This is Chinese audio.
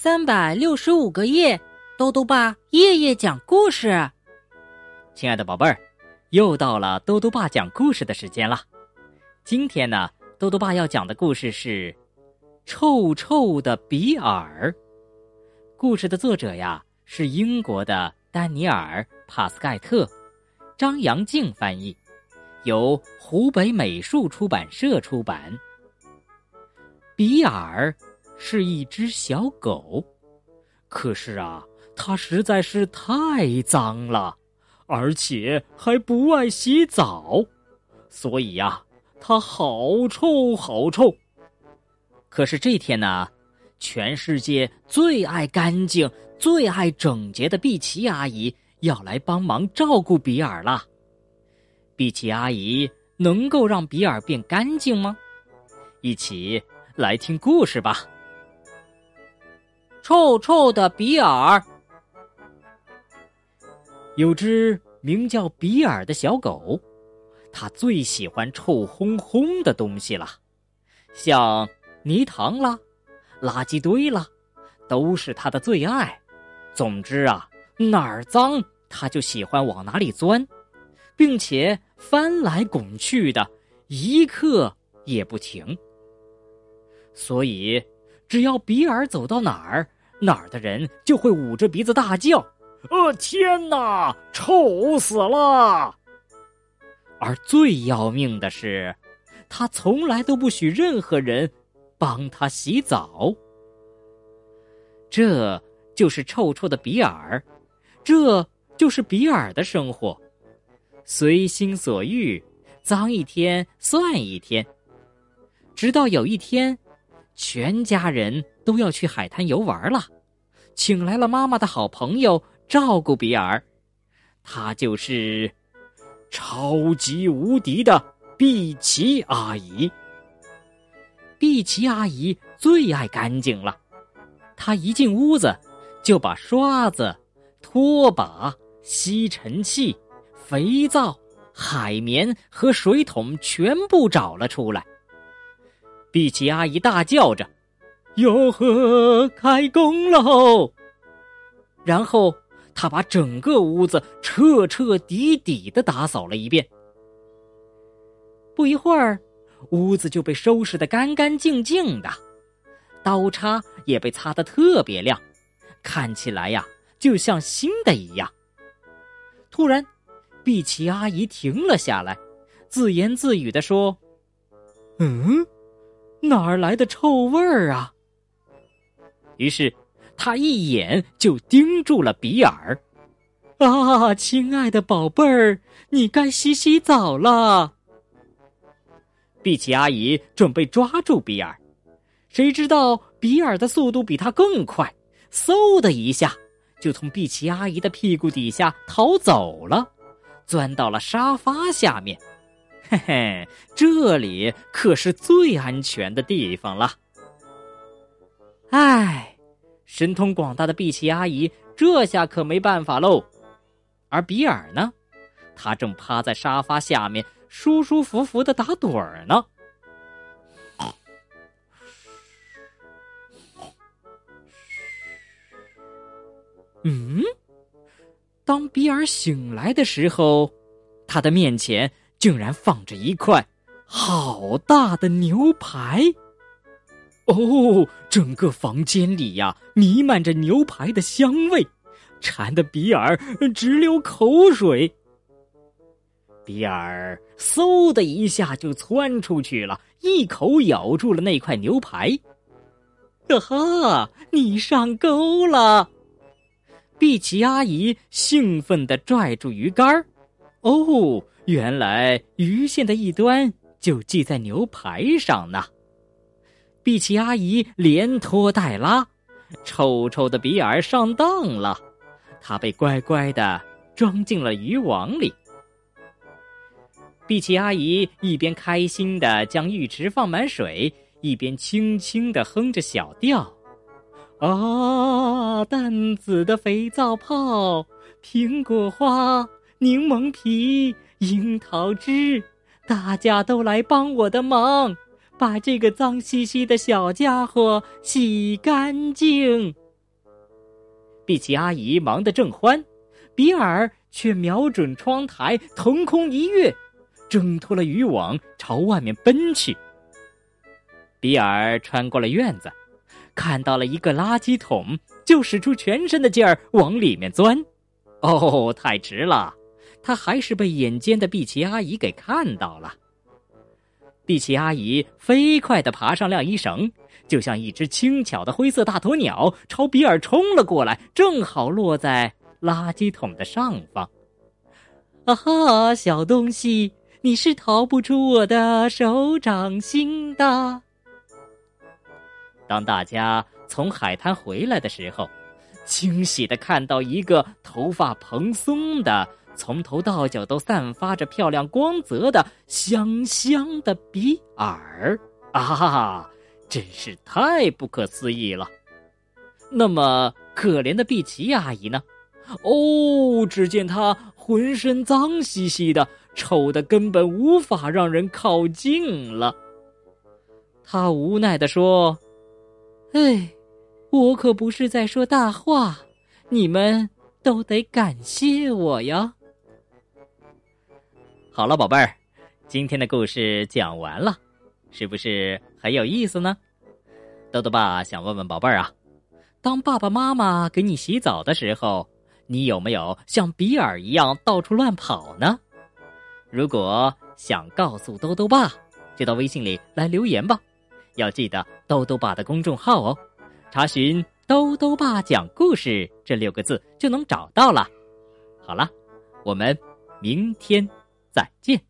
三百六十五个夜，豆豆爸夜夜讲故事。亲爱的宝贝儿，又到了豆豆爸讲故事的时间了。今天呢，豆豆爸要讲的故事是《臭臭的比尔》。故事的作者呀是英国的丹尼尔·帕斯盖特，张阳静翻译，由湖北美术出版社出版。比尔。是一只小狗，可是啊，它实在是太脏了，而且还不爱洗澡，所以呀，它好臭好臭。可是这天呢，全世界最爱干净、最爱整洁的碧琪阿姨要来帮忙照顾比尔了。碧琪阿姨能够让比尔变干净吗？一起来听故事吧。臭臭的比尔，有只名叫比尔的小狗，它最喜欢臭烘烘的东西了，像泥塘啦、垃圾堆啦，都是它的最爱。总之啊，哪儿脏它就喜欢往哪里钻，并且翻来滚去的，一刻也不停。所以，只要比尔走到哪儿，哪儿的人就会捂着鼻子大叫：“呃，天哪，臭死了！”而最要命的是，他从来都不许任何人帮他洗澡。这就是臭臭的比尔，这就是比尔的生活，随心所欲，脏一天算一天。直到有一天，全家人。都要去海滩游玩了，请来了妈妈的好朋友照顾比尔，她就是超级无敌的碧琪阿姨。碧琪阿姨最爱干净了，她一进屋子就把刷子、拖把、吸尘器、肥皂、海绵和水桶全部找了出来。碧琪阿姨大叫着。哟呵，开工喽！然后他把整个屋子彻彻底底的打扫了一遍。不一会儿，屋子就被收拾的干干净净的，刀叉也被擦得特别亮，看起来呀，就像新的一样。突然，碧琪阿姨停了下来，自言自语的说：“嗯，哪儿来的臭味儿啊？”于是，他一眼就盯住了比尔。啊，亲爱的宝贝儿，你该洗洗澡了。碧琪阿姨准备抓住比尔，谁知道比尔的速度比他更快，嗖的一下就从碧琪阿姨的屁股底下逃走了，钻到了沙发下面。嘿嘿，这里可是最安全的地方了。唉，神通广大的碧琪阿姨这下可没办法喽。而比尔呢，他正趴在沙发下面舒舒服服的打盹儿呢。嗯，当比尔醒来的时候，他的面前竟然放着一块好大的牛排。哦，整个房间里呀，弥漫着牛排的香味，馋得比尔直流口水。比尔嗖的一下就窜出去了，一口咬住了那块牛排。哈哈，你上钩了！碧琪阿姨兴奋地拽住鱼竿哦，原来鱼线的一端就系在牛排上呢。碧琪阿姨连拖带拉，臭臭的比尔上当了，他被乖乖的装进了渔网里。碧琪阿姨一边开心的将浴池放满水，一边轻轻的哼着小调：“啊，淡紫的肥皂泡，苹果花，柠檬皮，樱桃汁，大家都来帮我的忙。”把这个脏兮兮的小家伙洗干净。碧琪阿姨忙得正欢，比尔却瞄准窗台，腾空一跃，挣脱了渔网，朝外面奔去。比尔穿过了院子，看到了一个垃圾桶，就使出全身的劲儿往里面钻。哦，太迟了，他还是被眼尖的碧琪阿姨给看到了。碧琪阿姨飞快地爬上晾衣绳，就像一只轻巧的灰色大鸵鸟，朝比尔冲了过来，正好落在垃圾桶的上方。啊哈，小东西，你是逃不出我的手掌心的。当大家从海滩回来的时候，惊喜的看到一个头发蓬松的。从头到脚都散发着漂亮光泽的香香的比尔啊，真是太不可思议了。那么可怜的碧琪阿姨呢？哦，只见她浑身脏兮兮的，丑的根本无法让人靠近了。她无奈的说：“哎，我可不是在说大话，你们都得感谢我呀。”好了，宝贝儿，今天的故事讲完了，是不是很有意思呢？豆豆爸想问问宝贝儿啊，当爸爸妈妈给你洗澡的时候，你有没有像比尔一样到处乱跑呢？如果想告诉豆豆爸，就到微信里来留言吧。要记得豆豆爸的公众号哦，查询“豆豆爸讲故事”这六个字就能找到了。好了，我们明天。再见。